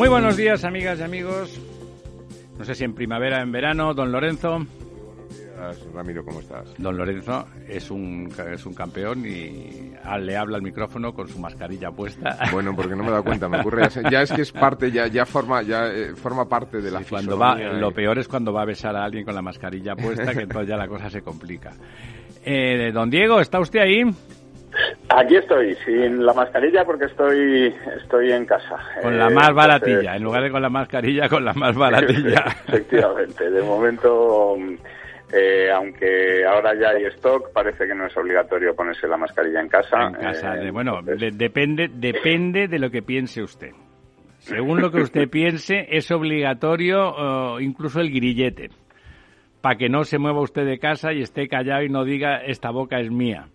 Muy buenos días, amigas y amigos. No sé si en primavera, en verano, don Lorenzo. Muy buenos días, Ramiro, ¿cómo estás? Don Lorenzo es un, es un campeón y le habla al micrófono con su mascarilla puesta. Bueno, porque no me he dado cuenta, me ocurre ya, ya es que es parte, ya, ya forma, ya eh, forma parte de la Sí, cuando va, Lo peor es cuando va a besar a alguien con la mascarilla puesta, que entonces ya la cosa se complica. Eh, don Diego, ¿está usted ahí? Aquí estoy, sin la mascarilla porque estoy estoy en casa. Con la Eh, más entonces- baratilla, en lugar de con la mascarilla, con la más baratilla. Efectivamente, de momento, eh, aunque ahora ya hay stock, parece que no es obligatorio ponerse la mascarilla en casa. En casa, Eh, de- bueno, entonces- de- depende, depende de lo que piense usted. Según lo que usted piense, es obligatorio eh, incluso el grillete, para que no se mueva usted de casa y esté callado y no diga esta boca es mía.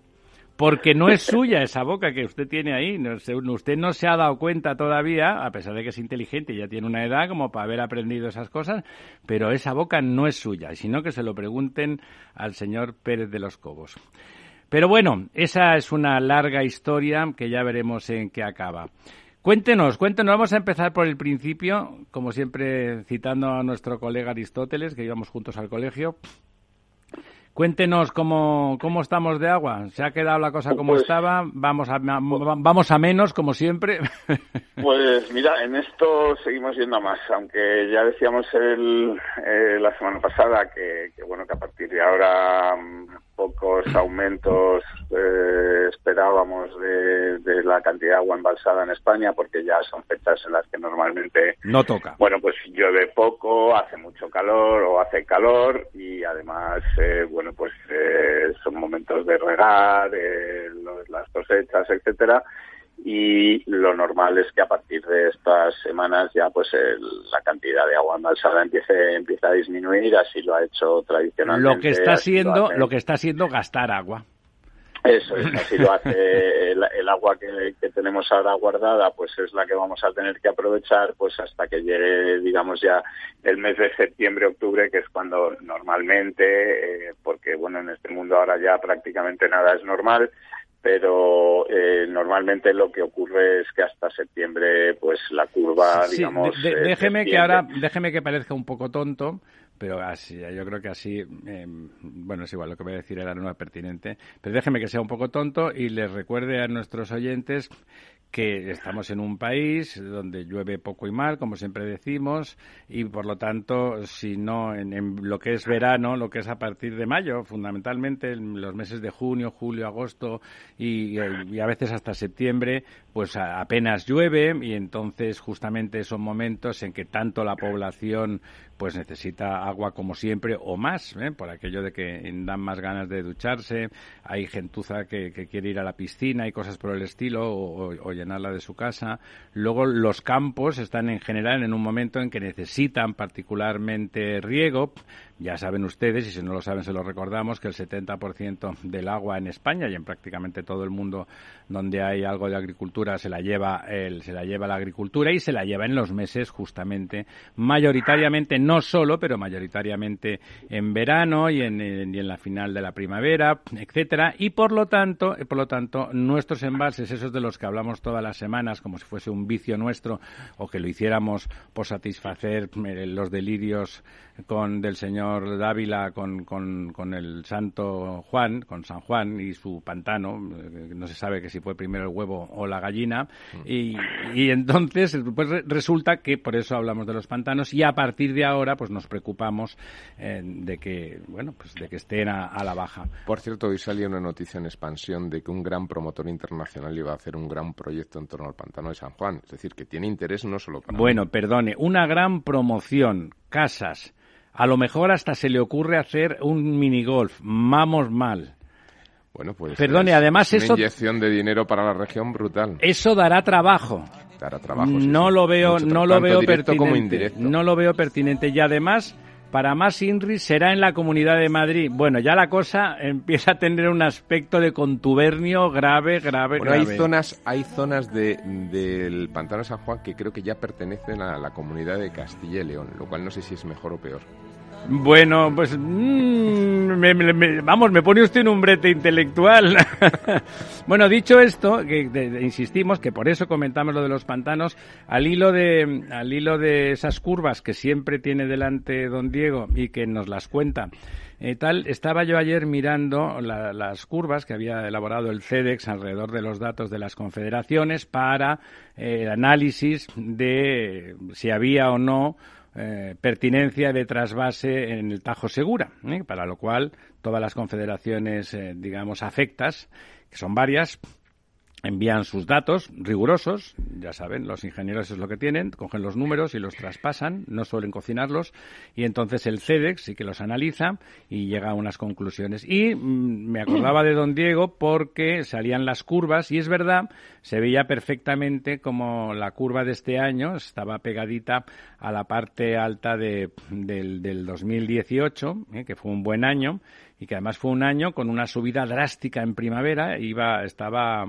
Porque no es suya esa boca que usted tiene ahí. No usted no se ha dado cuenta todavía, a pesar de que es inteligente y ya tiene una edad como para haber aprendido esas cosas, pero esa boca no es suya, sino que se lo pregunten al señor Pérez de los Cobos. Pero bueno, esa es una larga historia que ya veremos en qué acaba. Cuéntenos, cuéntenos, vamos a empezar por el principio, como siempre citando a nuestro colega Aristóteles, que íbamos juntos al colegio. Cuéntenos cómo, cómo estamos de agua. ¿Se ha quedado la cosa como Pues- estaba? Vamos a, vamos a menos, como siempre. Pues mira, en esto seguimos yendo a más, aunque ya decíamos el, eh, la semana pasada que, que, bueno que a partir de ahora mm, pocos aumentos eh, esperábamos de, de la cantidad de agua embalsada en España, porque ya son fechas en las que normalmente no toca. bueno, pues llueve poco, hace mucho calor o hace calor y además, eh, bueno, pues eh, son momentos de regar, eh, los- las cosechas, etcétera. Y lo normal es que a partir de estas semanas ya pues el- la cantidad de agua embalsada empiece, empiece a disminuir, así lo ha hecho tradicionalmente. Lo que está lo haciendo, hace- lo que está haciendo gastar agua. eso es, así lo hace el, el agua que, que tenemos ahora guardada, pues es la que vamos a tener que aprovechar pues hasta que llegue, digamos ya el mes de septiembre, octubre, que es cuando normalmente, eh, porque bueno, en este mundo ahora ya prácticamente nada es normal, pero eh, normalmente lo que ocurre es que hasta septiembre pues la curva, Sí, digamos... de- de- eh, déjeme que ahora, déjeme que parezca un poco tonto, pero así, yo creo que así, eh, bueno, es igual, lo que voy a decir era no es pertinente, pero déjeme que sea un poco tonto y les recuerde a nuestros oyentes que estamos en un país donde llueve poco y mal, como siempre decimos, y por lo tanto, si no en, lo que es verano, lo que es a partir de mayo, fundamentalmente en los meses de junio, julio, agosto y, a veces hasta septiembre, pues apenas llueve y entonces justamente son momentos en que tanto la población pues necesita agua como siempre o más, ¿eh? por aquello de que dan más ganas de ducharse, hay gentuza que, quiere ir a la piscina y cosas por el estilo o, o- o llenarla de su casa. Luego los campos están en general en un momento en que necesitan particularmente riego, Ya saben ustedes, y si no lo saben se lo recordamos, que el 70% del agua en España y en prácticamente todo el mundo donde hay algo de agricultura se la lleva el, se la lleva la agricultura y se la lleva en los meses justamente mayoritariamente no solo, pero mayoritariamente en verano y en, la final de la primavera, etcétera, y por lo tanto, por lo tanto nuestros embalses, esos de los que hablamos todas las semanas como si fuese un vicio nuestro o que lo hiciéramos por satisfacer eh, los delirios con del señor Dávila con, con, con, el santo Juan, con San Juan y su pantano, eh, no se sabe que si fue primero el huevo o la gallina, mm. y, y entonces pues resulta que por eso hablamos de los pantanos y a partir de ahora pues nos preocupamos eh, de que bueno pues de que estén a, a, la baja. Por cierto, hoy salió una noticia en expansión de que un gran promotor internacional iba a hacer un gran proyecto en torno al pantano de San Juan, es decir, que tiene interés no solo para Bueno, perdone, una gran promoción, casas, a lo mejor hasta se le ocurre hacer un minigolf. Vamos mal. Bueno, pues Perdone, es además una eso inyección de dinero para la región brutal. eso dará trabajo. Dará trabajo. no sí. lo veo, no lo veo pertinente. como indirecto. No lo veo pertinente y además para más INRI será en la Comunidad de Madrid. Bueno, ya la cosa empieza a tener un aspecto de contubernio grave, grave, Bueno, hay grave. zonas, hay zonas de, del pantano de San Juan que creo que ya pertenecen a la comunidad de Castilla y León, lo cual no sé si es mejor o peor. Bueno, pues mm, me- me- vamos, me pone usted en un brete intelectual. bueno, dicho esto, que insistimos que por eso comentamos lo de los pantanos, al hilo de al hilo de esas curvas que siempre tiene delante don Diego y que nos las cuenta. eh, tal, estaba yo ayer mirando la- las curvas que había elaborado el CEDEX alrededor de los datos de las confederaciones para eh, el análisis de si había o no eh, pertinencia de trasvase en el Tajo Segura, ¿eh? para lo cual todas las confederaciones, eh, digamos, afectas, que son varias, envían sus datos rigurosos, ya saben, los ingenieros es lo que tienen, cogen los números y los traspasan, no suelen cocinarlos, y entonces el CEDEX sí que los analiza y llega a unas conclusiones. Y mm, me acordaba de don Diego porque salían las curvas, y es verdad, se veía perfectamente como la curva de este año estaba pegadita a la parte alta de, del, del 2018, eh, que fue un buen año, y que además fue un año con una subida drástica en primavera, iba, estaba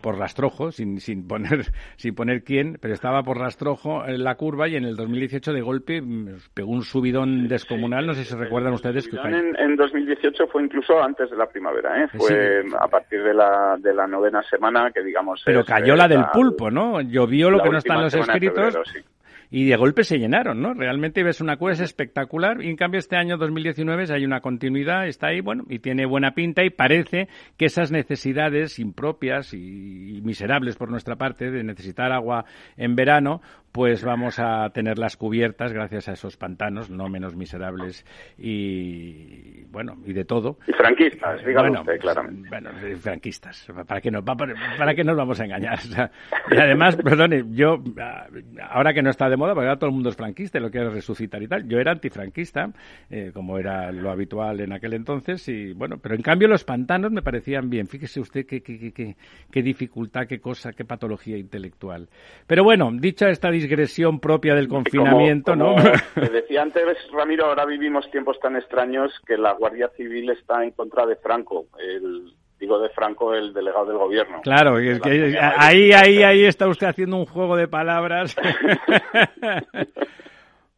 por rastrojo, sin, sin poner sin poner quién, pero estaba por rastrojo en la curva y en el 2018 de golpe mm, pegó un subidón descomunal, no sé si recuerdan ustedes que subidón en, en 2018 fue incluso antes de la primavera, ¿eh? Fue Sí. a partir de la, de la novena semana que digamos... pero es, cayó la del pulpo, ¿no? Llovió lo que no está en última los escritos febrero, sí. Y de golpe se llenaron, ¿no? Realmente ves una es espectacular y en cambio este año 2019 hay una continuidad, está ahí, bueno, y tiene buena pinta y parece que esas necesidades impropias y miserables por nuestra parte de necesitar agua en verano, pues vamos a tenerlas cubiertas gracias a esos pantanos no menos miserables y bueno, y de todo. Y franquistas, dígalo Bueno, usted claramente. Bueno, franquistas. ¿Para qué, nos, para, para qué nos vamos a engañar? O sea, y además, perdone, yo, ah, ahora que no está de moda, porque ahora todo el mundo es franquista y lo quiere resucitar y tal, yo era antifranquista, eh, como era lo habitual en aquel entonces, y bueno, pero en cambio los pantanos me parecían bien. Fíjese usted qué, qué, qué, qué, qué dificultad, qué cosa, qué patología intelectual. Pero bueno, dicha esta digresión propia del confinamiento, como, ¿no? te decía antes, Ramiro, ahora vivimos tiempos tan extraños que la Guardia Civil está en contra de Franco, el, digo de Franco, el delegado del gobierno. Claro, es que ahí, ahí, ahí está usted haciendo un juego de palabras.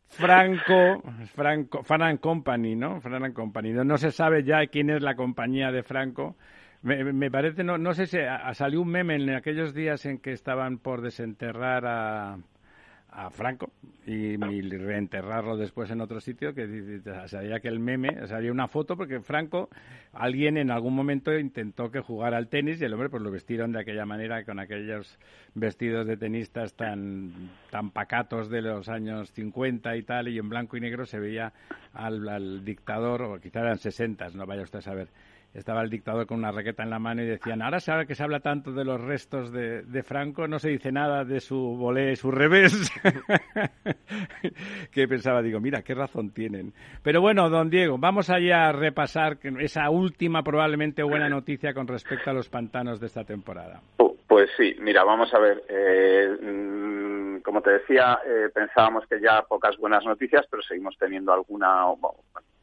Franco, Franco, Fran Company, ¿no? Fran Company. No, no se sabe ya quién es la compañía de Franco. Me, me parece, no, no sé si a- salió un meme en aquellos días en que estaban por desenterrar a, a Franco y, y reenterrarlo después en otro sitio que salía aquel meme, salía una foto porque Franco, alguien en algún momento intentó que jugara al tenis y el hombre pues lo vestieron de aquella manera con aquellos vestidos de tenistas tan tan pacatos de los años 50 y tal y en blanco y negro se veía al, al dictador o quizá eran 60, no vaya usted a saber estaba el dictador con una raqueta en la mano y decían, ahora habla que se habla tanto de los restos de, de Franco, no se dice nada de su volé su revés. que pensaba, digo, mira, qué razón tienen. Pero bueno, don Diego, vamos allá a repasar esa última probablemente buena noticia con respecto a los pantanos de esta temporada. Pu- Pues sí, mira, vamos a ver. eh, mm, como te decía, eh, pensábamos que ya pocas buenas noticias, pero seguimos teniendo alguna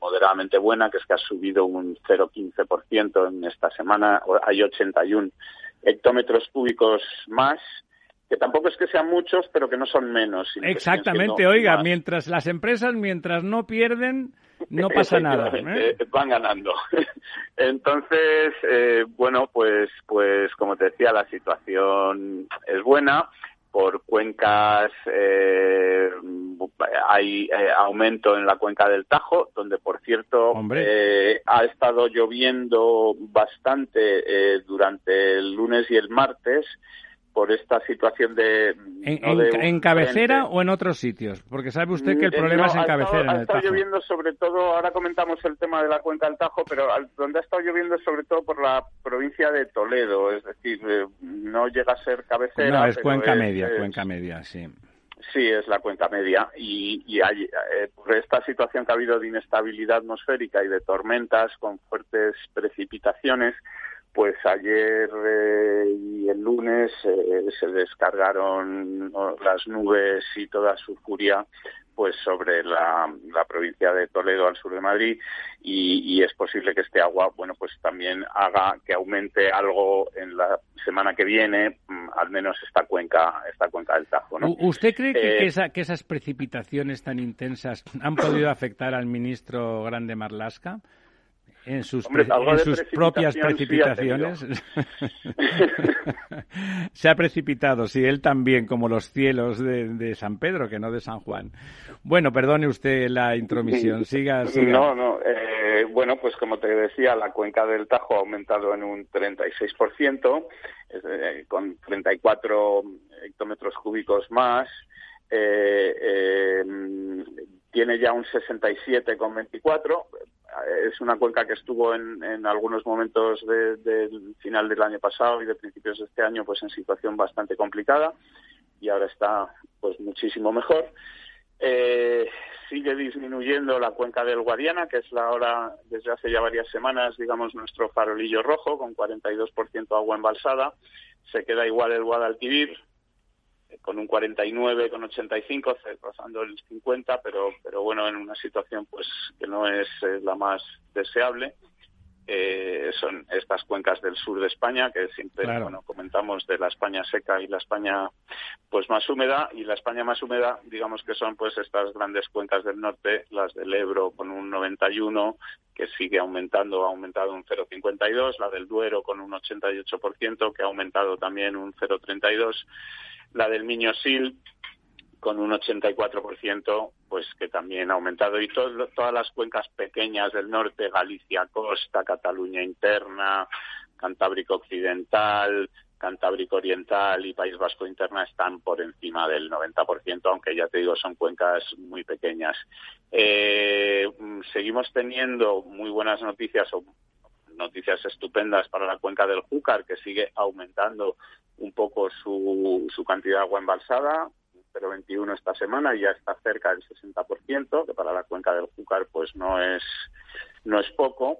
moderadamente buena, que es que ha subido un 0,15% en esta semana. Hay 81 hectómetros cúbicos más que tampoco es que sean muchos, pero que no son menos. Exactamente, oiga, mientras las empresas, mientras no pierden, no pasa nada. ¿eh? Van ganando. Entonces, eh, bueno, pues, pues como te decía, la situación es buena. Por cuencas eh, hay aumento en la cuenca del Tajo, donde por cierto ha estado lloviendo bastante durante el lunes y el martes por esta situación de... ¿En, cabecera o en otros sitios? Porque sabe usted que el mm, problema es en cabecera. ha estado lloviendo sobre todo, ahora comentamos el tema de la cuenca del Tajo, pero donde ha estado lloviendo sobre todo por la provincia de Toledo, es decir, eh, no llega a ser cabecera. No, es cuenca media, cuenca media, sí. Sí, es la cuenca media. Y, y hay, eh, por esta situación que ha habido de inestabilidad atmosférica y de tormentas con fuertes precipitaciones, pues ayer eh, y el lunes eh, se descargaron las nubes y toda su furia pues sobre la, provincia de Toledo al sur de Madrid y, es posible que este agua bueno pues también haga que aumente algo en la semana que viene mm, al menos esta cuenca esta cuenca del Tajo ¿no? ¿Usted cree que, eh, que esas precipitaciones tan intensas han podido afectar al ministro Grande Marlasca? En sus, propias precipitaciones. Se ha precipitado, sí, él también, como los cielos de, San Pedro, que no de San Juan. Bueno, perdone usted la intromisión, siga. siga. No, no, eh, bueno, pues como te decía, la cuenca del Tajo ha aumentado en un 36%, eh, con 34 hectómetros cúbicos más. Eh, eh, tiene ya un 67,24 es una cuenca que estuvo en, en algunos momentos del final del año pasado y de principios de este año pues en situación bastante complicada y ahora está pues muchísimo mejor. Eh, sigue disminuyendo la cuenca del Guadiana, que es la ahora, desde hace ya varias semanas, digamos, nuestro farolillo rojo, con 42% agua embalsada. Se queda igual el Guadalquivir, con un 49 con 85 rozando el 50 pero pero bueno en una situación pues que no es la más deseable eh, son estas cuencas del sur de España que siempre bueno comentamos de la España seca y la España pues más húmeda y la España más húmeda digamos que son pues estas grandes cuencas del norte las del Ebro con un 91 que sigue aumentando ha aumentado un 0,52 la del Duero con un 88% que ha aumentado también un 0,32 la del Miño-Sil con un 84%, pues que también ha aumentado. Y todas las cuencas pequeñas del norte, Galicia Costa, Cataluña Interna, Cantábrico Occidental, Cantábrico Oriental y País Vasco Interna están por encima del 90%, aunque ya te digo, son cuencas muy pequeñas. Eh, seguimos teniendo muy buenas noticias o noticias estupendas para la cuenca del Júcar, que sigue aumentando un poco su, su cantidad de agua embalsada, 0,21 esta semana, ya está cerca del 60%, que para la cuenca del Júcar pues no es, no es poco.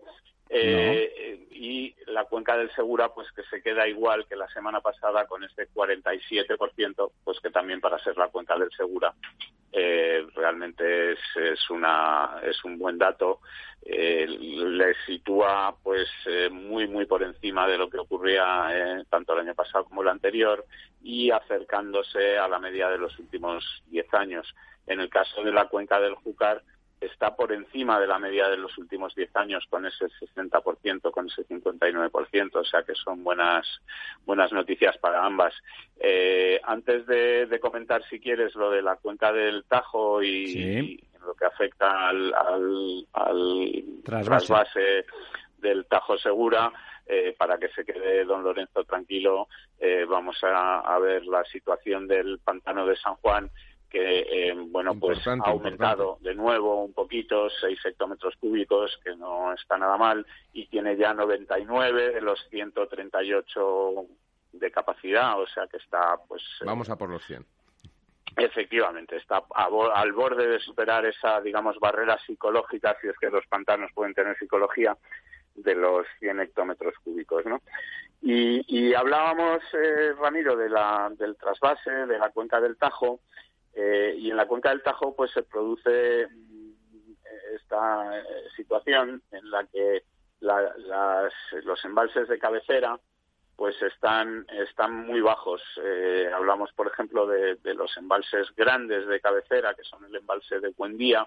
Eh, y la cuenca del Segura, pues que se queda igual que la semana pasada con este 47%, pues que también para ser la cuenca del Segura eh, realmente es, es, una, es un buen dato. Eh, le sitúa pues eh, muy muy por encima de lo que ocurría eh, tanto el año pasado como el anterior y acercándose a la media de los últimos 10 años. En el caso de la cuenca del Júcar, está por encima de la media de los últimos 10 años con ese 60%, con ese 59%, o sea que son buenas buenas noticias para ambas. Eh, antes de, comentar, si quieres, lo de la cuenca del Tajo y, lo que afecta al, al, trasvase. del Tajo Segura, eh, para que se quede don Lorenzo tranquilo, eh, vamos a ver la situación del pantano de San Juan que eh, bueno pues ha aumentado de nuevo un poquito, 6 hectómetros cúbicos, que no está nada mal, y tiene ya 99 de los 138 de capacidad, o sea que está pues... Eh, Vamos a por los 100. Efectivamente, está al borde de superar esa, digamos, barrera psicológica, si es que los pantanos pueden tener psicología, de los 100 hectómetros cúbicos, ¿no? Y, hablábamos, eh, Ramiro, de la, del trasvase, de la cuenca del Tajo, eh, y en la cuenca del Tajo pues se produce mm, esta eh, situación en la que los embalses de cabecera pues están, están muy bajos. hablamos, por ejemplo, de, los embalses grandes de cabecera, que son el embalse de Buendía,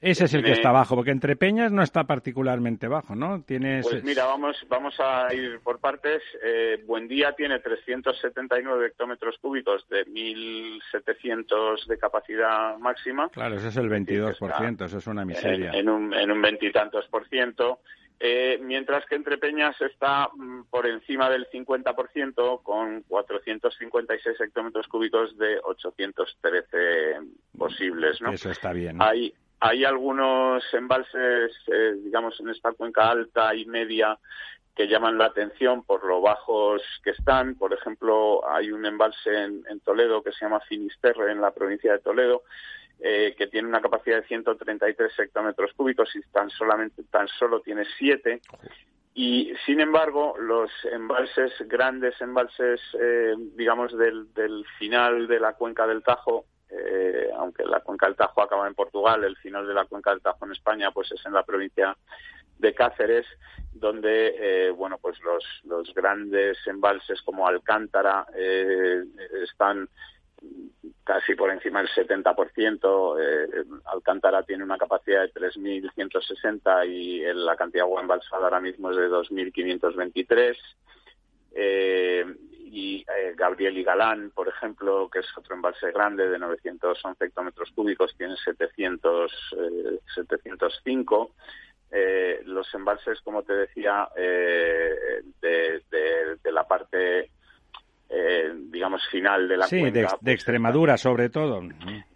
ese es el que está bajo, porque entre Peñas no está particularmente bajo, ¿no? Tienes... Pues mira, vamos, vamos a ir por partes. Eh, Buendía tiene 379 hectómetros cúbicos de 1.700 de capacidad máxima. Claro, eso es el 22%, eso es una miseria. En, un, en un veintitantos por ciento. Eh, mientras que entre Peñas está mm, por encima del 50% con 456 hectómetros cúbicos de 813 posibles, ¿no? Eso está bien. Hay, hay algunos embalses, eh, digamos, en esta cuenca alta y media que llaman la atención por lo bajos que están. Por ejemplo, hay un embalse en, Toledo que se llama Finisterre, en la provincia de Toledo, eh, que tiene una capacidad de 133 hectómetros cúbicos y tan, solamente, tan solo tiene 7. Y, sin embargo, los embalses, grandes embalses, eh, digamos, del, del final de la cuenca del Tajo, eh, aunque la cuenca del Tajo acaba en Portugal, el final de la cuenca del Tajo en España pues es en la provincia de Cáceres, donde eh, bueno pues los, los grandes embalses como Alcántara eh, están casi por encima del 70%. Eh, Alcántara tiene una capacidad de 3.160 y la cantidad de agua embalsada ahora mismo es de 2.523. Eh, y eh, Gabriel y Galán, por ejemplo, que es otro embalse grande de 911 hectómetros cúbicos, tiene 700, 705. Eh, eh, los embalses, como te decía, de, de, la parte eh, digamos, final de la sí, cuenca. de, de pues, Extremadura, sobre todo.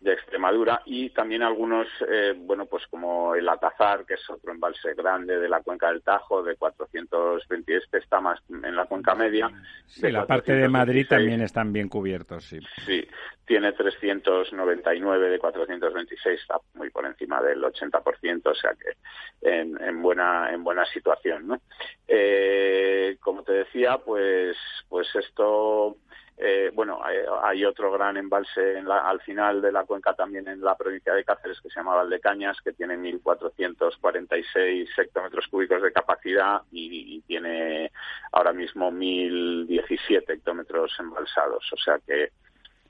De Extremadura y también algunos, eh, bueno, pues como el Atazar, que es otro embalse grande de la cuenca del Tajo, de 420, este está más en la cuenca media. Sí, la parte de Madrid también están bien cubiertos, sí. Sí, tiene 399 de 426, está muy por encima del 80%, o sea que en, en buena en buena situación, ¿no? Eh, como te decía, pues pues esto eh, bueno, hay, otro gran embalse al final de la cuenca también en la provincia de Cáceres que se llama Valdecañas, que tiene 1.446 hectómetros cúbicos de capacidad y, tiene ahora mismo 1.017 hectómetros embalsados. O sea que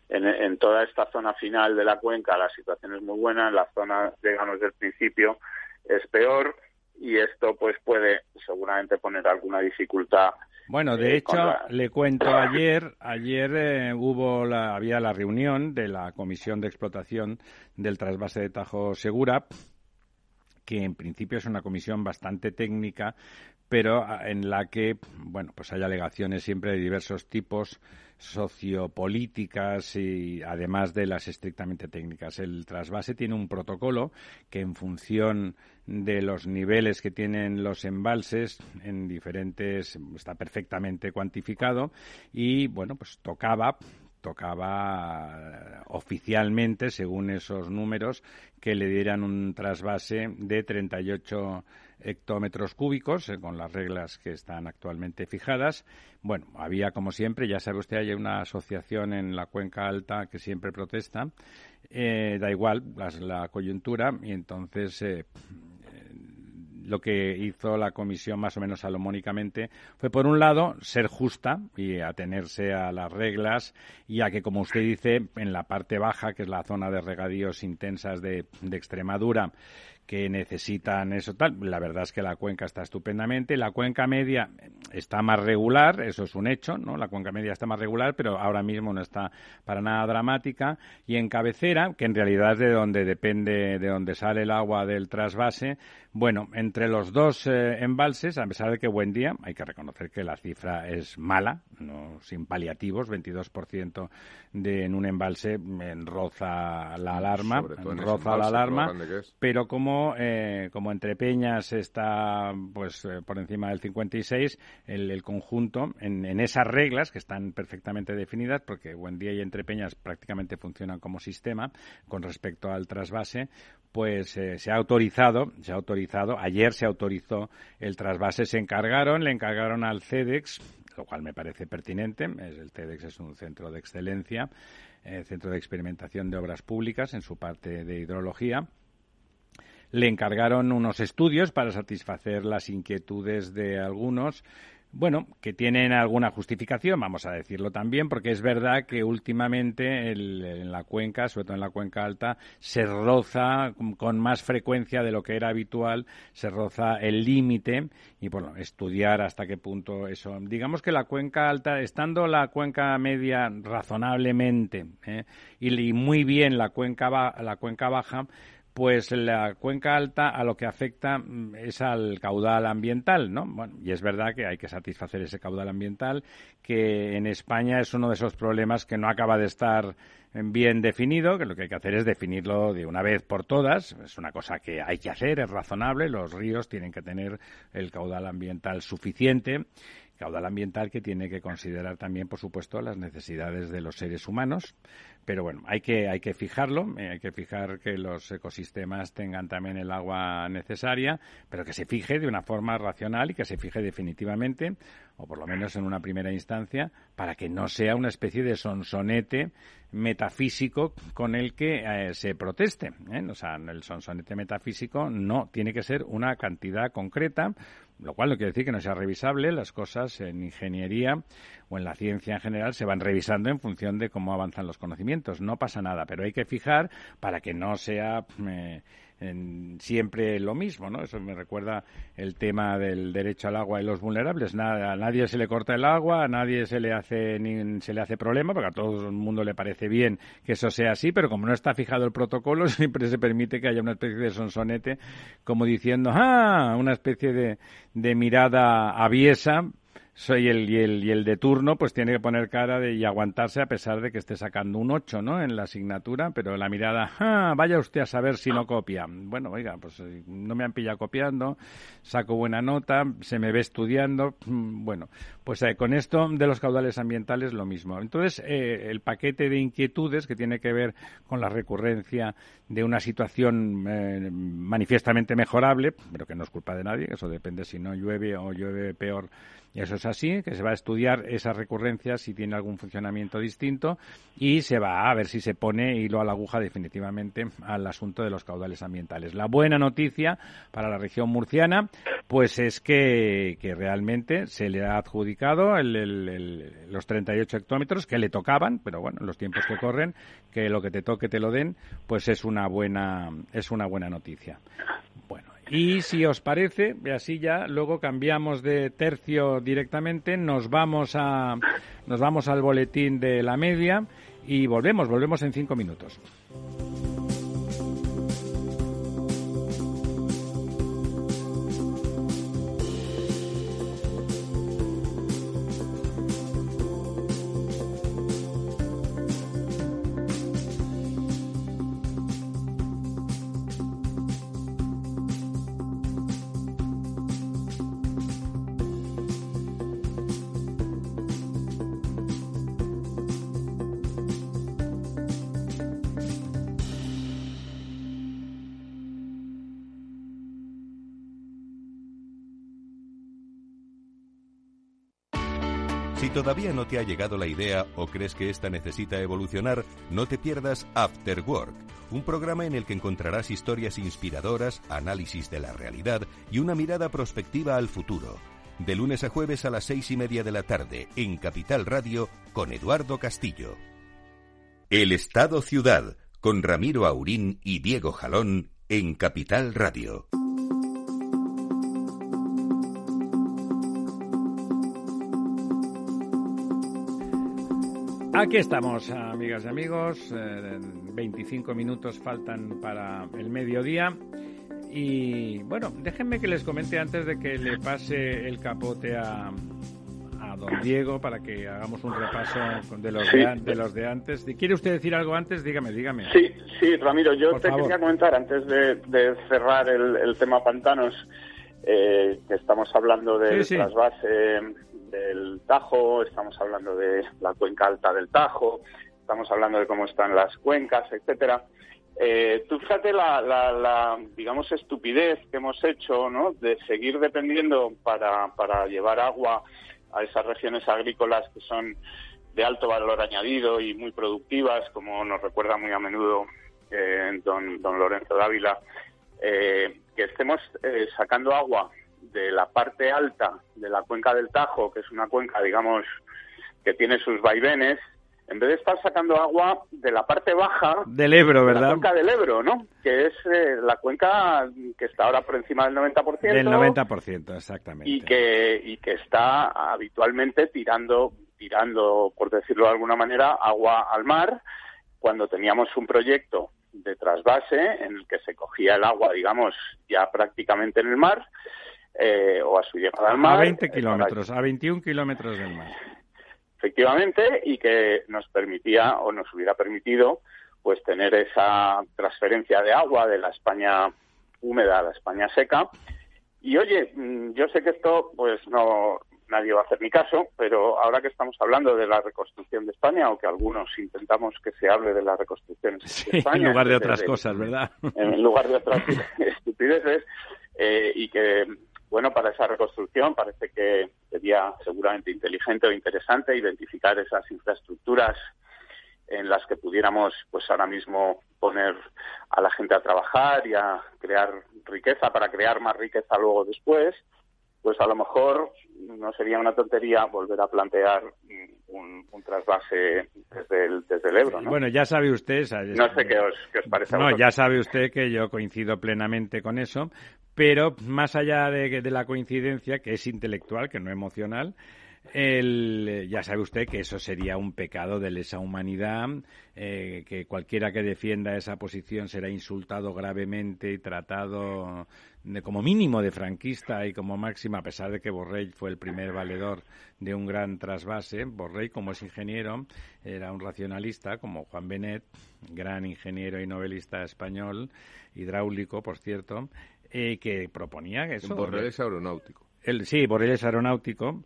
en, toda esta zona final de la cuenca la situación es muy buena, en la zona, digamos, del principio es peor y esto pues puede seguramente poner alguna dificultad bueno, de eh, hecho, le cuento ayer, ayer eh, hubo la, había la reunión de la Comisión de Explotación del trasvase de Tajo Segura, que en principio es una comisión bastante técnica, pero ah, en la que, bueno, pues hay alegaciones siempre de diversos tipos sociopolíticas y además de las estrictamente técnicas. El trasvase tiene un protocolo que en función de los niveles que tienen los embalses en diferentes está perfectamente cuantificado y bueno, pues tocaba tocaba oficialmente, según esos números, que le dieran un trasvase de 38 hectómetros cúbicos, eh, con las reglas que están actualmente fijadas. Bueno, había, como siempre, ya sabe usted, hay una asociación en la cuenca alta que siempre protesta. Eh, da igual la coyuntura y entonces eh, lo que hizo la comisión más o menos salomónicamente fue, por un lado, ser justa y atenerse a las reglas y a que, como usted dice, en la parte baja, que es la zona de regadíos intensas de, de Extremadura, que necesitan eso tal. La verdad es que la cuenca está estupendamente. La cuenca media está más regular, eso es un hecho, ¿no? La cuenca media está más regular, pero ahora mismo no está para nada dramática. Y en cabecera, que en realidad es de donde depende, de donde sale el agua del trasvase, bueno, entre los dos eh, embalses, a pesar de que buen día, hay que reconocer que la cifra es mala, no sin paliativos, 22% de en un embalse en roza la alarma, roza la alarma, pero como eh, como entre Peñas está pues eh, por encima del 56, el, el conjunto en, esas reglas que están perfectamente definidas, porque buen día y entre Peñas prácticamente funcionan como sistema con respecto al trasvase, pues eh, se ha autorizado, se ha autorizado, ayer se autorizó el trasvase, se encargaron, le encargaron al CEDEX lo cual me parece pertinente. El TEDx es un centro de excelencia, eh, centro de experimentación de obras públicas en su parte de hidrología le encargaron unos estudios para satisfacer las inquietudes de algunos bueno, que tienen alguna justificación, vamos a decirlo también, porque es verdad que últimamente en la cuenca, sobre todo en la cuenca alta, se roza con más frecuencia de lo que era habitual, se roza el límite y, bueno, estudiar hasta qué punto eso. Digamos que la cuenca alta, estando la cuenca media razonablemente ¿eh? y, muy bien la cuenca, la cuenca baja, pues la cuenca alta a lo que afecta mm, es al caudal ambiental, ¿no? Bueno, y es verdad que hay que satisfacer ese caudal ambiental, que en España es uno de esos problemas que no acaba de estar bien definido, que lo que hay que hacer es definirlo de una vez por todas. Es una cosa que hay que hacer, es razonable. Los ríos tienen que tener el caudal ambiental suficiente caudal ambiental que tiene que considerar también, por supuesto, las necesidades de los seres humanos. Pero bueno, hay que, hay que fijarlo, eh, hay que fijar que los ecosistemas tengan también el agua necesaria, pero que se fije de una forma racional y que se fije definitivamente, o por lo menos en una primera instancia, para que no sea una especie de sonsonete metafísico con el que eh, se proteste. ¿eh? O sea, el sonsonete metafísico no tiene que ser una cantidad concreta, lo cual no quiere decir que no sea revisable. Las cosas en ingeniería o en la ciencia en general se van revisando en función de cómo avanzan los conocimientos. No pasa nada, pero hay que fijar para que no sea eh, siempre lo mismo, ¿no? Eso me recuerda el tema del derecho al agua y los vulnerables. Nada, a nadie se le corta el agua, a nadie se le hace ni, se le hace problema, porque a todo el mundo le parece bien que eso sea así, pero como no está fijado el protocolo, siempre se permite que haya una especie de sonsonete, como diciendo, ah, una especie de, de mirada aviesa soy el y, el y el de turno pues tiene que poner cara de, y aguantarse a pesar de que esté sacando un 8 ¿no? en la asignatura, pero la mirada, ah, vaya usted a saber si no copia. Bueno, oiga, pues eh, no me han pillado copiando, saco buena nota, se me ve estudiando. Mm, bueno, pues eh, con esto de los caudales ambientales lo mismo. Entonces, eh, el paquete de inquietudes que tiene que ver con la recurrencia de una situación manifiestamente mejorable, pero que no es culpa de nadie, eso depende si no llueve o llueve peor eso es así, que se va a estudiar esa recurrencia si tiene algún funcionamiento distinto y se va a ver si se pone hilo a la aguja definitivamente al asunto de los caudales ambientales. La buena noticia para la región murciana, pues es que, que realmente se le ha adjudicado el, el, los 38 hectómetros que le tocaban, pero bueno, en los tiempos que corren, que lo que te toque te lo den, pues es una buena, es una buena noticia. Y si os parece, así ya luego cambiamos de tercio directamente, nos vamos a nos vamos al boletín de la media y volvemos, volvemos en cinco minutos. Todavía no te ha llegado la idea o crees que esta necesita evolucionar, no te pierdas After Work, un programa en el que encontrarás historias inspiradoras, análisis de la realidad y una mirada prospectiva al futuro. De lunes a jueves a las seis y media de la tarde en Capital Radio con Eduardo Castillo. El Estado Ciudad con Ramiro Aurín y Diego Jalón en Capital Radio. Aquí estamos, amigas y amigos. 25 eh, minutos faltan para el mediodía. Y bueno, déjenme que les comente antes de que le pase el capote a, a don Diego para que hagamos un repaso de los, de, los de antes. ¿Quiere usted decir algo antes? Dígame, dígame. Sí, sí, Ramiro, yo te quería comentar antes de, cerrar el, tema pantanos, eh, que estamos hablando del trasvase del Tajo, estamos hablando de la cuenca alta del Tajo, estamos hablando de cómo están las cuencas, etcétera. Eh, tú fíjate la, la, digamos, estupidez que hemos hecho, ¿no? De seguir dependiendo para, para llevar agua a esas regiones agrícolas que son de alto valor añadido y muy productivas, como nos recuerda muy a menudo eh, don, don Lorenzo Dávila, eh, que estemos eh, sacando agua de la parte alta de la cuenca del Tajo, que es una cuenca, digamos, que tiene sus vaivenes, en vez de estar sacando agua de la parte baja del Ebro, ¿verdad? la cuenca del Ebro, ¿no? Que es la cuenca que está ahora por encima del 90%. Del 90%, exactamente. Y que, y que está habitualmente tirando, tirando, por decirlo de alguna manera, agua al mar, cuando teníamos un proyecto de trasvase en el que se cogía el agua, digamos, ya prácticamente en el mar, eh, o a su llegada al mar. A 20 kilómetros, a 21 kilómetros del mar. Efectivamente, y que nos permitía o nos hubiera permitido pues tener esa transferencia de agua de la España húmeda a la España seca. Y oye, mm, yo sé que esto pues no nadie va a hacer mi caso, pero ahora que estamos hablando de la reconstrucción de España, o que algunos intentamos que se hable de la reconstrucción de España. En lugar de otras cosas, ¿verdad? En lugar de otras estupideces, eh, y que, bueno, para esa reconstrucción parece que sería seguramente inteligente o interesante identificar esas infraestructuras en las que pudiéramos, pues ahora mismo, poner a la gente a trabajar y a crear riqueza para crear más riqueza luego después pues a lo mejor no sería una tontería volver a plantear un, trasvase desde el, desde el Ebro. ¿no? Bueno, ya sabe usted. no sé qué os, parece. no, ya sabe usted que yo coincido plenamente con eso, pero más allá de, de la coincidencia, que es intelectual, que no emocional, el, ya sabe usted que eso sería un pecado de lesa humanidad, eh, que cualquiera que defienda esa posición será insultado gravemente y tratado de, como mínimo de franquista y como máxima, a pesar de que Borrell fue el primer valedor de un gran trasvase. Borrell, como es ingeniero, era un racionalista, como Juan Benet, gran ingeniero y novelista español, hidráulico, por cierto, eh, que proponía eso. Borrell es aeronáutico. El, sí, Borrell aeronáutico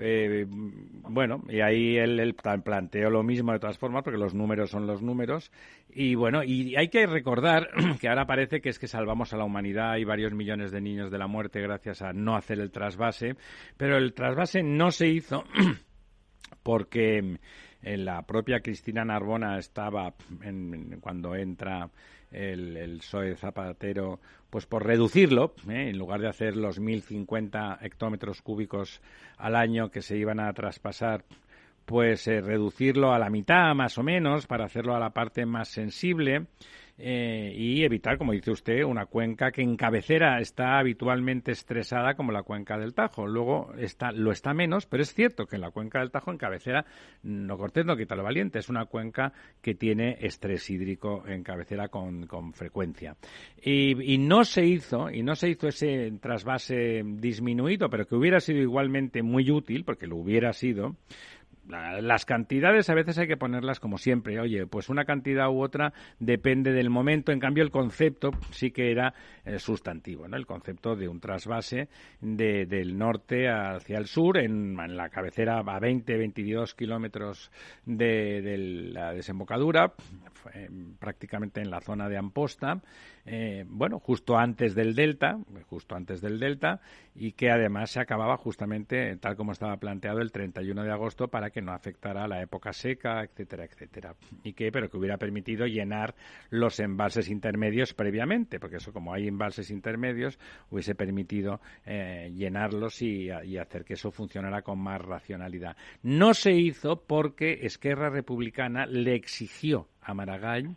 eh, bueno, y ahí él, planteó lo mismo de todas formas, porque los números son los números. Y bueno, y hay que recordar que ahora parece que es que salvamos a la humanidad y varios millones de niños de la muerte gracias a no hacer el trasvase, pero el trasvase no se hizo porque en eh, la propia Cristina Narbona estaba en, cuando entra el, el Zapatero, pues por reducirlo, ¿eh? en lugar de hacer los 1.050 hectómetros cúbicos al año que se iban a traspasar, pues eh, reducirlo a la mitad más o menos para hacerlo a la parte más sensible eh, y evitar, como dice usted, una cuenca que en cabecera está habitualmente estresada como la cuenca del Tajo. Luego está, lo está menos, pero es cierto que en la cuenca del Tajo en cabecera, no cortés no quita lo valiente, es una cuenca que tiene estrés hídrico en cabecera con, con frecuencia. Y, y no se hizo, y no se hizo ese trasvase disminuido, pero que hubiera sido igualmente muy útil, porque lo hubiera sido, las cantidades a veces hay que ponerlas como siempre. Oye, pues una cantidad u otra depende del momento. En cambio, el concepto sí que era eh, sustantivo, ¿no? El concepto de un trasvase de, del norte hacia el sur, en, la cabecera a 20, 22 kilómetros de, de, la desembocadura, prácticamente en la zona de Amposta. Eh, bueno, justo antes del delta, justo antes del delta, y que además se acababa justamente tal como estaba planteado el 31 de agosto para que no afectara la época seca, etcétera, etcétera. Y que, pero que hubiera permitido llenar los embalses intermedios previamente, porque eso como hay embalses intermedios, hubiese permitido eh, llenarlos y, y hacer que eso funcionara con más racionalidad. No se hizo porque Esquerra Republicana le exigió a Maragall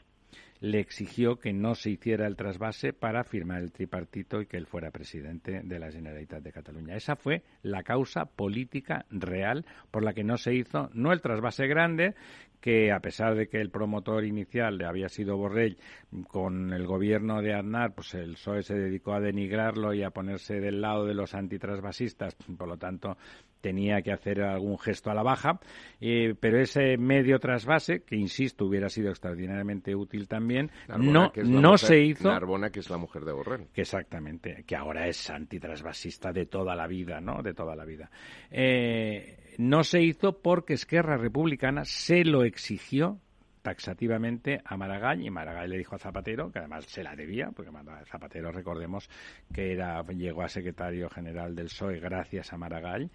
le exigió que no se hiciera el trasvase para firmar el tripartito y que él fuera presidente de la Generalitat de Cataluña. Esa fue la causa política real por la que no se hizo, no el trasvase grande, que a pesar de que el promotor inicial había sido Borrell, con el gobierno de Aznar, pues el PSOE se dedicó a denigrarlo y a ponerse del lado de los antitrasvasistas, por lo tanto tenía que hacer algún gesto a la baja, eh, pero ese medio trasvase, que insisto hubiera sido extraordinariamente útil también, no, no se hizo. Narbona, que es la mujer de Borrell. exactamente, que ahora es antitrasvasista de toda la vida, ¿no? De toda la vida. Eh, no se hizo porque Esquerra Republicana se lo exigió taxativamente a Maragall y Maragall le dijo a Zapatero, que además se la debía, porque Zapatero recordemos que era llegó a secretario general del PSOE gracias a Maragall,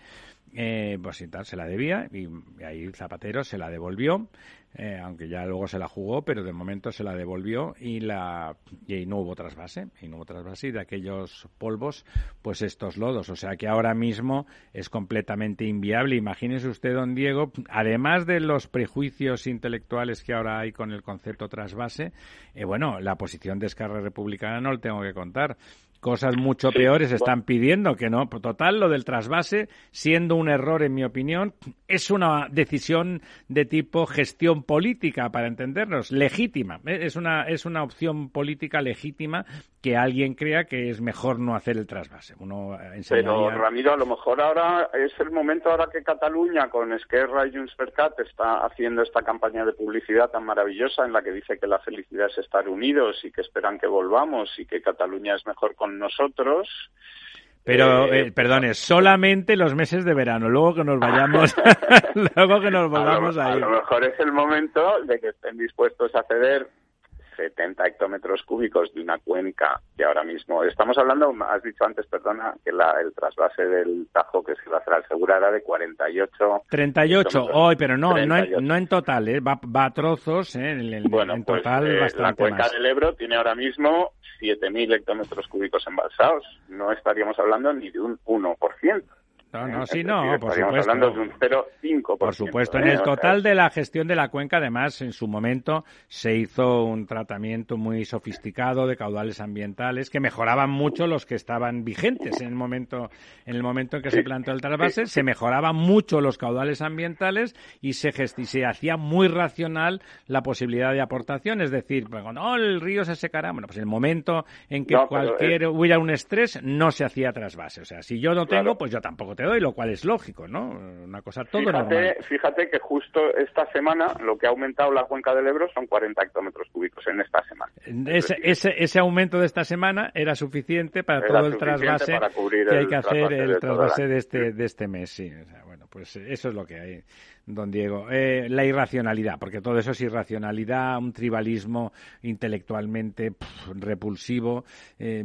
eh, pues y tal, se la debía y, ahí Zapatero se la devolvió, eh, aunque ya luego se la jugó, pero de momento se la devolvió y la y no hubo trasvase, y no hubo trasvase y de aquellos polvos, pues estos lodos, o sea que ahora mismo es completamente inviable. Imagínese usted, don Diego, además de los prejuicios intelectuales que ahora hay con el concepto trasvase, eh, bueno, la posición de Esquerra Republicana no le tengo que contar cosas mucho peores están pidiendo que no. Total, lo del trasvase, siendo un error en mi opinión, es una decisión de tipo gestión política, para entendernos, legítima. ¿eh? Es una, es una opción política legítima que alguien crea que es mejor no hacer el trasvase. Uno Pero, Ramiro, a lo mejor ahora es el momento ahora que Cataluña con Esquerra y Junts per Cat está haciendo esta campaña de publicidad tan maravillosa en la que dice que la felicidad es estar unidos y que esperan que volvamos y que Cataluña es mejor con nosotros. Pero, eh, eh perdone, solamente los meses de verano, luego que nos vayamos, luego que nos volvamos a, a, a lo mejor es el momento de que estén dispuestos a ceder 70 hectómetros cúbicos de una cuenca que ahora mismo estamos hablando, has dicho antes, perdona, que la, el trasvase del Tajo que se va a hacer al Segura era de 48. 38, hoy, pero no, no en, no en, total, ¿eh? va, va, a trozos, ¿eh? en, bueno, en pues, total eh, bastante La cuenca más. del Ebro tiene ahora mismo 7.000 hectómetros cúbicos embalsados. No estaríamos hablando ni de un 1%. No, no, sí, no, por supuesto. hablando de un 0,5%. Por supuesto, en ¿eh? el total de la gestión de la cuenca, además, en su momento se hizo un tratamiento muy sofisticado de caudales ambientales que mejoraban mucho los que estaban vigentes en el momento en el momento en que se planteó el trasvase, se mejoraban mucho los caudales ambientales y se, se hacía muy racional la posibilidad de aportación, es decir, cuando "Oh, el río se secará, bueno, pues en el momento en que No, pero cualquier hubiera un estrés no se hacía trasvase, o sea, si yo no tengo, Claro. pues yo tampoco te doy, lo cual es lógico, ¿no? Una cosa todo normal. Fíjate, fíjate que justo esta semana lo que ha aumentado la cuenca del Ebro son 40 hectómetros cúbicos en esta semana. Ese, ese, ese aumento de esta semana era suficiente para Era todo el trasvase para que hay que hacer el de trasvase año. de este, de este mes, sí. O sea, bueno, pues eso es lo que hay, don Diego. Eh, la irracionalidad, porque todo eso es irracionalidad, un tribalismo intelectualmente repulsivo. Eh,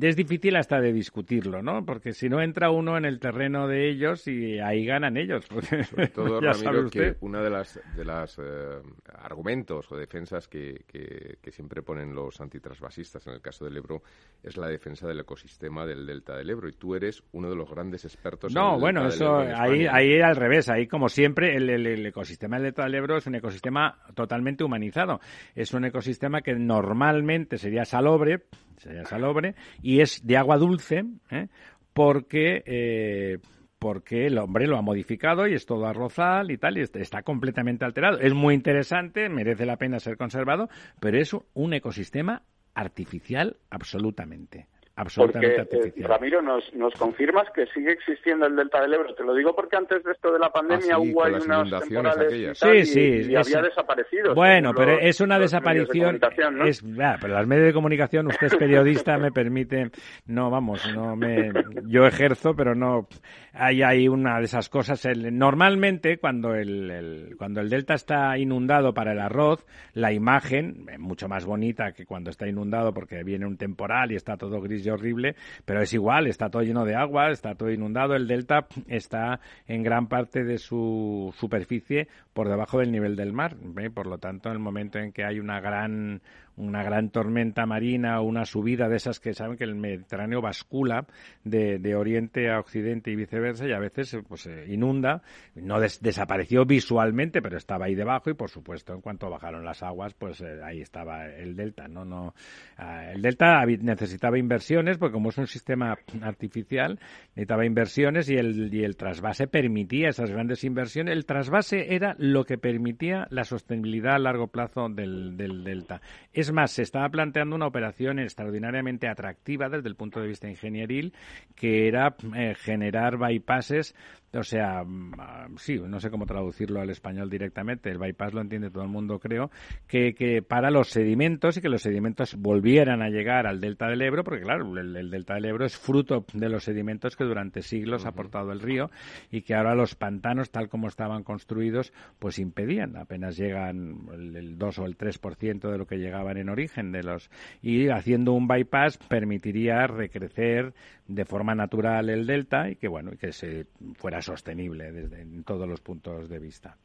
es difícil hasta de discutirlo, ¿no? Porque si no entra uno en el terreno de ellos y ahí ganan ellos. Porque Sobre todo, ya sabe Ramiro, usted. que una de las, de las eh, argumentos o defensas que, que, que siempre ponen los antitrasvasistas en el caso del Ebro es la defensa del ecosistema del delta del Ebro. Y tú eres uno de los grandes expertos en No, el bueno, delta del eso Ebro en ahí, ahí al revés, ahí como siempre el, ecosistema del delta del Ebro es un ecosistema totalmente humanizado. Es un ecosistema que normalmente sería salobre, sería salobre y es de agua dulce, ¿eh? porque eh, porque el hombre lo ha modificado y es todo arrozal y tal, y est- está completamente alterado. Es muy interesante, merece la pena ser conservado, pero es un ecosistema artificial absolutamente. Absolutamente Porque, eh, artificial. Ramiro, nos, nos confirmas que sigue existiendo el delta del Ebro. Te lo digo porque antes de esto de la pandemia Ah, sí, hubo las unas inundaciones temporales y Sí, y- sí, y es- había desaparecido. Bueno, pero los- es una de desaparición. comunicación, ¿no? Es, ah, pero los medios de comunicación, usted es periodista, me permite. No, vamos, no me. Yo ejerzo, pero no. Hay, hay una de esas cosas. el- normalmente, cuando el, el- cuando el delta está inundado para el arroz, la imagen, mucho más bonita que cuando está inundado porque viene un temporal y está todo gris horrible, pero es igual, está todo lleno de agua, está todo inundado. El delta está en gran parte de su superficie por debajo del nivel del mar. ¿ve? Por lo tanto, en el momento en que hay una gran una gran tormenta marina o una subida de esas que saben que el Mediterráneo bascula de, de oriente a occidente y viceversa y a veces eh, pues eh, inunda. No des- desapareció visualmente pero estaba ahí debajo y por supuesto en cuanto bajaron las aguas pues eh, ahí estaba el delta no no ah, el delta necesitaba inversiones porque como es un sistema artificial necesitaba inversiones y el y el trasvase permitía esas grandes inversiones. El trasvase era lo que permitía la sostenibilidad a largo plazo del, del delta. Es más, se estaba planteando una operación extraordinariamente atractiva desde el punto de vista ingenieril, que era eh, generar bypasses, o sea, mm, sí, no sé cómo traducirlo al español directamente, el bypass lo entiende todo el mundo, creo, que, que para los sedimentos y que los sedimentos volvieran a llegar al delta del Ebro, porque claro, el, el delta del Ebro es fruto de los sedimentos que durante siglos ha aportado el río y que ahora los pantanos, tal como estaban construidos, pues impedían, apenas llegan el, el 2 o el 3% de lo que llegaban en origen de los y haciendo un bypass permitiría recrecer de forma natural el delta y que bueno y que se fuera sostenible desde en todos los puntos de vista.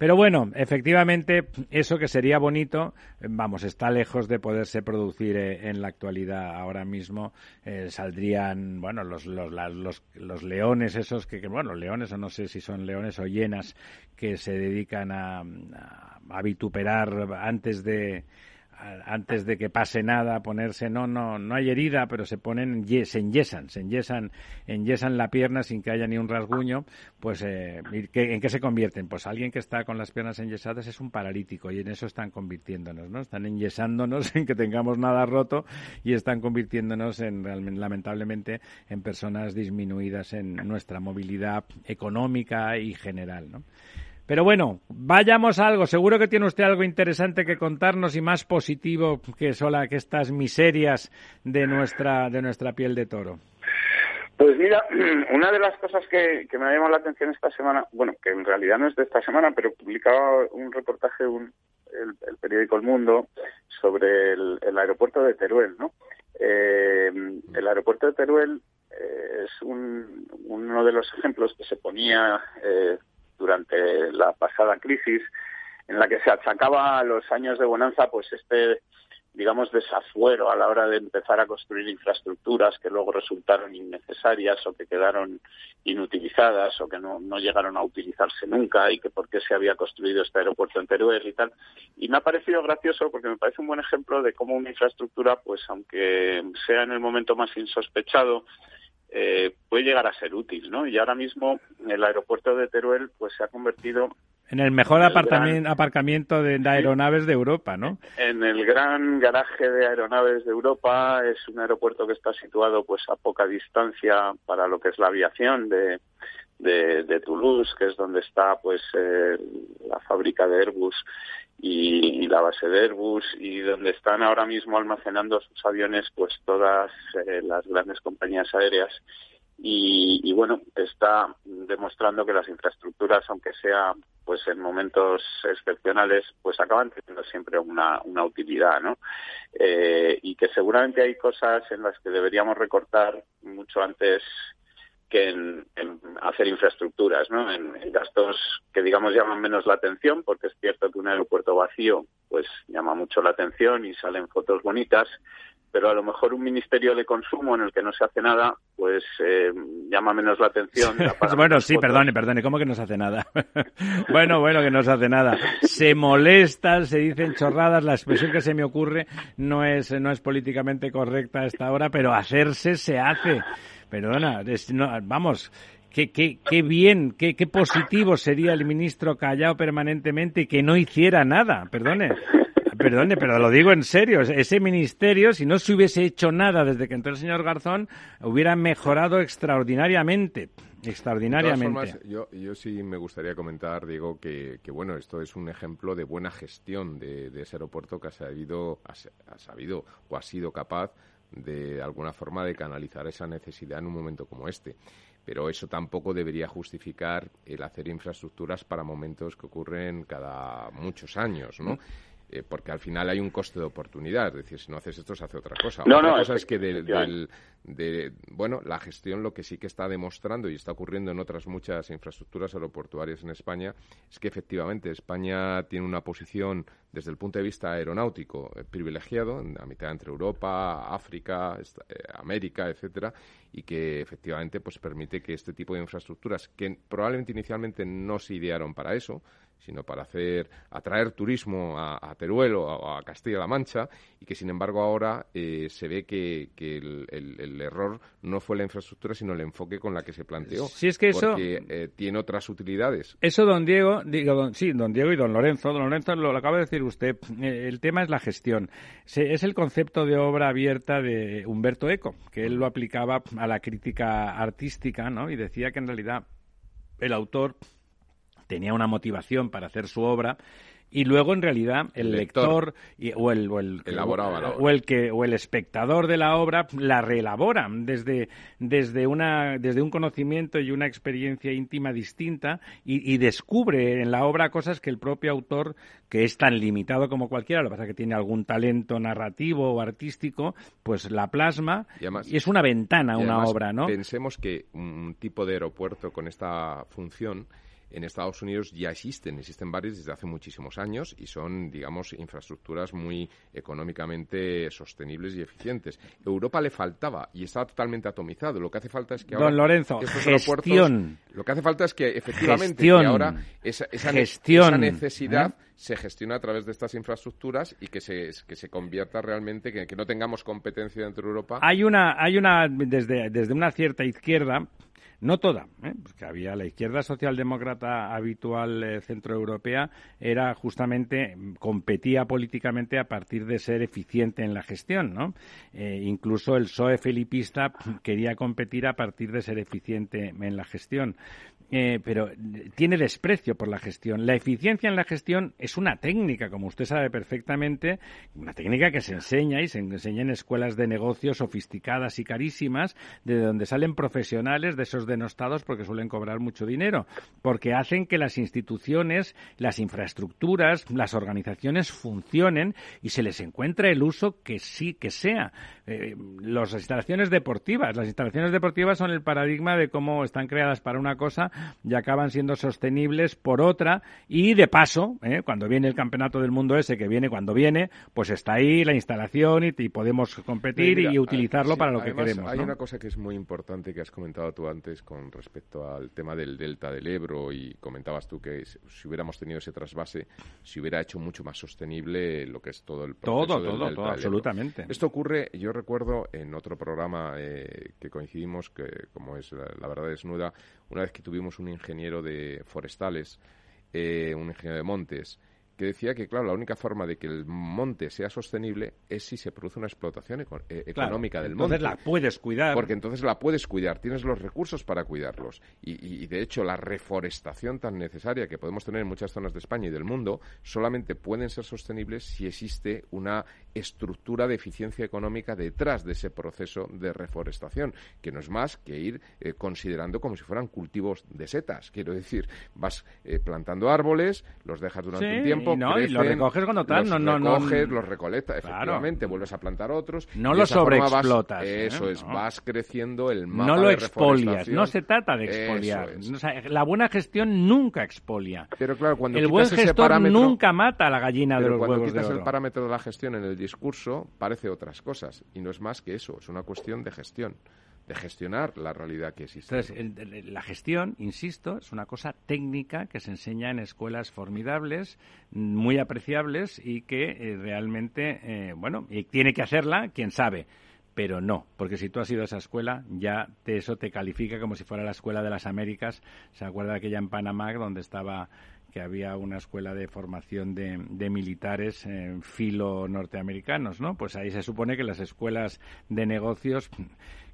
Pero bueno, efectivamente, eso que sería bonito, vamos, está lejos de poderse producir eh, en la actualidad. Ahora mismo eh, saldrían, bueno, los, los, los, los, leones esos que, bueno, leones o no sé si son leones o hienas que se dedican a, a vituperar antes de antes de que pase nada, ponerse, no, no, no hay herida, pero se ponen, se enyesan, se enyesan, enyesan la pierna sin que haya ni un rasguño, pues, eh, ¿en qué se convierten? Pues alguien que está con las piernas enyesadas es un paralítico y en eso están convirtiéndonos, ¿no? Están enyesándonos en que tengamos nada roto y están convirtiéndonos en, lamentablemente, en personas disminuidas en nuestra movilidad económica y general, ¿no? Pero bueno, vayamos a algo. Seguro que tiene usted algo interesante que contarnos y más positivo que, sola, que estas miserias de nuestra, de nuestra piel de toro. Pues mira, una de las cosas que, me ha llamado la atención esta semana, bueno, que en realidad no es de esta semana, pero publicaba un reportaje un, el, periódico El Mundo sobre el, aeropuerto de Teruel, ¿no? Eh, el aeropuerto de Teruel eh, es uno de los ejemplos que se ponía eh, durante la pasada crisis, en la que se achacaba a los años de bonanza, pues este, digamos, desafuero a la hora de empezar a construir infraestructuras que luego resultaron innecesarias o que quedaron inutilizadas o que no, no llegaron a utilizarse nunca y que por qué se había construido este aeropuerto en Teruel y tal. Y me ha parecido gracioso porque me parece un buen ejemplo de cómo una infraestructura, pues aunque sea en el momento más insospechado, eh, puede llegar a ser útil, ¿no? Y ahora mismo el aeropuerto de Teruel pues se ha convertido en el mejor aparcamiento de, aeronaves de Europa, ¿no? En el gran garaje de aeronaves de Europa es un aeropuerto que está situado pues a poca distancia para lo que es la aviación de, de, Toulouse, que es donde está pues eh, la fábrica de Airbus y, la base de Airbus y donde están ahora mismo almacenando sus aviones pues todas eh, las grandes compañías aéreas. Y, y, bueno está demostrando que las infraestructuras aunque sea pues en momentos excepcionales pues acaban teniendo siempre una, una utilidad no eh, y que seguramente hay cosas en las que deberíamos recortar mucho antes que en, hacer infraestructuras, ¿no? En, gastos que digamos llaman menos la atención, porque es cierto que un aeropuerto vacío pues llama mucho la atención y salen fotos bonitas, pero a lo mejor un ministerio de consumo en el que no se hace nada, pues eh, llama menos la atención. bueno, sí, perdone, perdone, ¿cómo que no se hace nada? bueno, bueno, que no se hace nada. Se molestan, se dicen chorradas, la expresión que se me ocurre no es, no es políticamente correcta a esta hora, pero hacerse se hace. Perdona, vamos, qué, qué, qué bien, qué, qué positivo sería el ministro callado permanentemente y que no hiciera nada, perdone. Perdone, pero lo digo en serio. Ese ministerio, si no se hubiese hecho nada desde que entró el señor Garzón, hubiera mejorado extraordinariamente. Extraordinariamente. yo, yo sí me gustaría comentar, Diego, que, que, bueno, esto es un ejemplo de buena gestión de, ese aeropuerto que ha sabido, ha sabido o ha sido capaz de alguna forma de canalizar esa necesidad en un momento como este. Pero eso tampoco debería justificar el hacer infraestructuras para momentos que ocurren cada muchos años, ¿no? Eh, porque al final hay un coste de oportunidad. Es decir, si no haces esto, se hace otra cosa. No, otra no, cosa es que de, bueno, la gestión lo que sí que está demostrando y está ocurriendo en otras muchas infraestructuras aeroportuarias en España es que efectivamente España tiene una posición desde el punto de vista aeronáutico eh, privilegiado, a mitad entre Europa, África, eh, América, etcétera, y que efectivamente pues permite que este tipo de infraestructuras que probablemente inicialmente no se idearon para eso, sino para hacer atraer turismo a, Teruel o a, Castilla-La Mancha y que sin embargo ahora eh, se ve que, el, error no fue la infraestructura sino el enfoque con la que se planteó. Sí es que porque eso eh, tiene otras utilidades. Eso don Diego digo sí don Diego y don Lorenzo. Don Lorenzo lo, acaba de decir usted eh, el tema es la gestión. Es el concepto de obra abierta de Humberto Eco que él lo aplicaba a la crítica artística no y decía que en realidad el autor tenía una motivación para hacer su obra y luego en realidad el, lector, o, el, o, el, o, el, que o el espectador de la obra la reelabora desde desde una desde un conocimiento y una experiencia íntima distinta y, descubre en la obra cosas que el propio autor que es tan limitado como cualquiera lo que pasa es que tiene algún talento narrativo o artístico pues la plasma y, es una ventana una obra no pensemos que un tipo de aeropuerto con esta función en Estados Unidos ya existen, existen varios desde hace muchísimos años y son, digamos, infraestructuras muy económicamente sostenibles y eficientes. Europa le faltaba y estaba totalmente atomizado. Lo que hace falta es que ahora Don Lorenzo, gestión. lo que hace falta es que efectivamente ahora esa, esa, necesidad se gestiona a través de estas infraestructuras y que se, que se convierta realmente, que, que no tengamos competencia dentro de Europa. Hay una, hay una desde, desde una cierta izquierda no toda, ¿eh? porque había la izquierda socialdemócrata habitual eh, centroeuropea, era justamente, competía políticamente a partir de ser eficiente en la gestión, ¿no? Eh, incluso el PSOE felipista quería competir a partir de ser eficiente en la gestión. Eh, pero tiene desprecio por la gestión. La eficiencia en la gestión es una técnica, como usted sabe perfectamente, una técnica que se enseña y se enseña en escuelas de negocios sofisticadas y carísimas, de donde salen profesionales de esos denostados porque suelen cobrar mucho dinero, porque hacen que las instituciones, las infraestructuras, las organizaciones funcionen y se les encuentre el uso que sí que sea. Eh, las instalaciones deportivas, las instalaciones deportivas son el paradigma de cómo están creadas para una cosa y acaban siendo sostenibles por otra. Y de paso, ¿eh? cuando viene el campeonato del mundo ese, que viene cuando viene, pues está ahí la instalación y, podemos competir y utilizarlo para lo que queremos. Hay una cosa que es muy importante que has comentado tú antes con respecto al tema del delta del Ebro y comentabas tú que si hubiéramos tenido ese trasvase, se hubiera hecho mucho más sostenible lo que es todo el proceso Todo, todo, todo, absolutamente. Esto ocurre, yo recuerdo en otro programa eh, que coincidimos, que como es la Verdad Desnuda, una vez que tuvimos un ingeniero de forestales, eh, un ingeniero de montes, que decía que, claro, la única forma de que el monte sea sostenible es si se produce una explotación eh, económica del monte. Entonces la puedes cuidar. Porque entonces la puedes cuidar, tienes los recursos para cuidarlos. Y, de hecho, la reforestación tan necesaria que podemos tener en muchas zonas de España y del mundo solamente pueden ser sostenibles si existe una estructura de eficiencia económica detrás de ese proceso de reforestación, que no es más que ir eh, considerando como si fueran cultivos de setas. Quiero decir, vas eh, plantando árboles, los dejas durante un tiempo y, los recoges cuando tal, los no, recoges, los recolectas, efectivamente, vuelves a plantar otros. No los sobreexplotas. ¿eh? eso es, vas creciendo el mapa No lo expolias, no se trata de expoliar. la buena gestión nunca expolia. Pero claro, cuando el buen gestor nunca mata a la gallina de los cuando huevos quitas de el parámetro de la gestión en el discurso, parece otras cosas. Y no es más que eso, es una cuestión de gestión de gestionar la realidad que existe. Entonces, la gestión, insisto, es una cosa técnica que se enseña en escuelas formidables, muy apreciables y que eh, realmente, eh, bueno, y tiene que hacerla quien sabe pero no, porque si tú has ido a esa escuela, ya te, eso te califica como si fuera la escuela de las Américas. ¿Se acuerda aquella en Panamá donde estaba que había una escuela de formación de, de militares filo norteamericanos, ¿no? Pues ahí se supone que las escuelas de negocios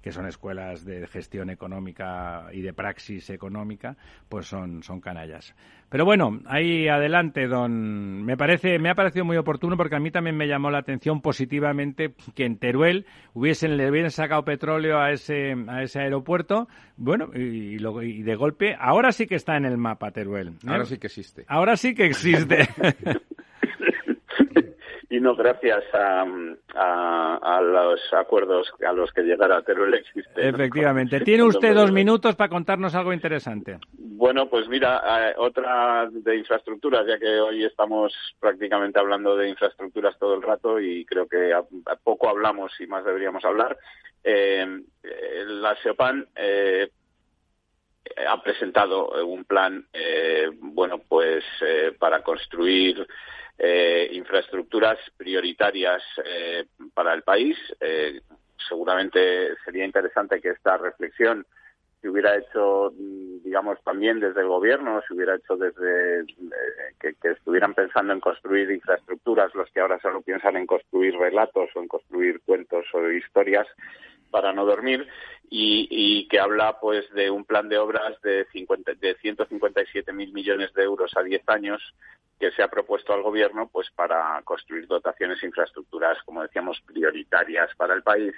que son escuelas de gestión económica y de praxis económica, pues son, son canallas. Pero bueno, ahí adelante, don. Me parece, me ha parecido muy oportuno porque a mí también me llamó la atención positivamente que en Teruel hubiesen, le hubiesen sacado petróleo a ese, a ese aeropuerto. Bueno, y, y de golpe, ahora sí que está en el mapa Teruel. ¿eh? Ahora sí que existe. Ahora sí que existe. y no gracias a, a, los acuerdos a los que llegara Teruel existe. Efectivamente. Tiene usted dos minutos para contarnos algo interesante. Bueno, pues mira, eh, otra de infraestructuras, ya que hoy estamos prácticamente hablando de infraestructuras todo el rato y creo que a, poco hablamos y más deberíamos hablar. Eh, eh, la SEOPAN ha presentado un plan, bueno, pues para construir eh, infraestructuras prioritarias eh, para el país. Eh, seguramente sería interesante que esta reflexión se hubiera hecho, mm, digamos, también desde el gobierno, se hubiera hecho desde que, que, estuvieran pensando en construir infraestructuras, los que ahora solo piensan en construir relatos o en construir cuentos o historias, para no dormir y, que habla pues de un plan de obras de, 50, de 157 mil millones de euros a 10 años que se ha propuesto al gobierno pues para construir dotaciones e infraestructuras como decíamos prioritarias para el país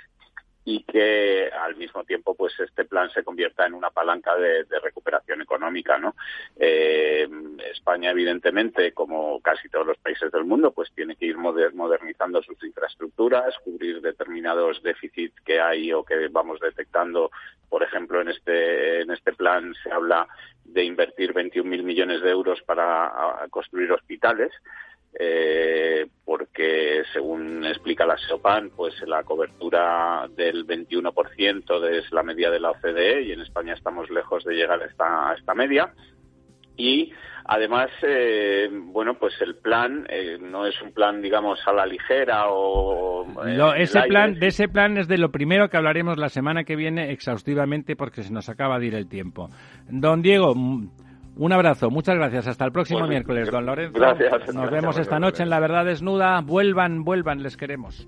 y que al mismo tiempo pues este plan se convierta en una palanca de, recuperación económica no eh, España evidentemente como casi todos los países del mundo pues tiene que ir modernizando sus infraestructuras cubrir determinados déficits que hay o que vamos detectando. Por ejemplo en este en este plan se habla de invertir 21.000 millones de euros para construir hospitales eh, porque según explica la SEOPAN, pues la cobertura del 21% es la media de la OCDE y en España estamos lejos de llegar a esta, a esta media. Y además, eh, bueno, pues el plan eh, no es un plan, digamos, a la ligera o... No, ese plan, de ese plan es de lo primero que hablaremos la semana que viene exhaustivamente porque se nos acaba de ir el tiempo. Don Diego, un abrazo, muchas gracias. Hasta el próximo miércoles, don Lorenzo. Gracias. Nos vemos esta noche en La Verdad Desnuda. Vuelvan, vuelvan, les queremos.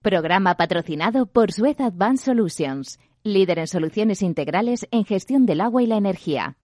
Programa patrocinado por Suez Advanced Solutions, líder en soluciones integrales en gestión del agua y la energía.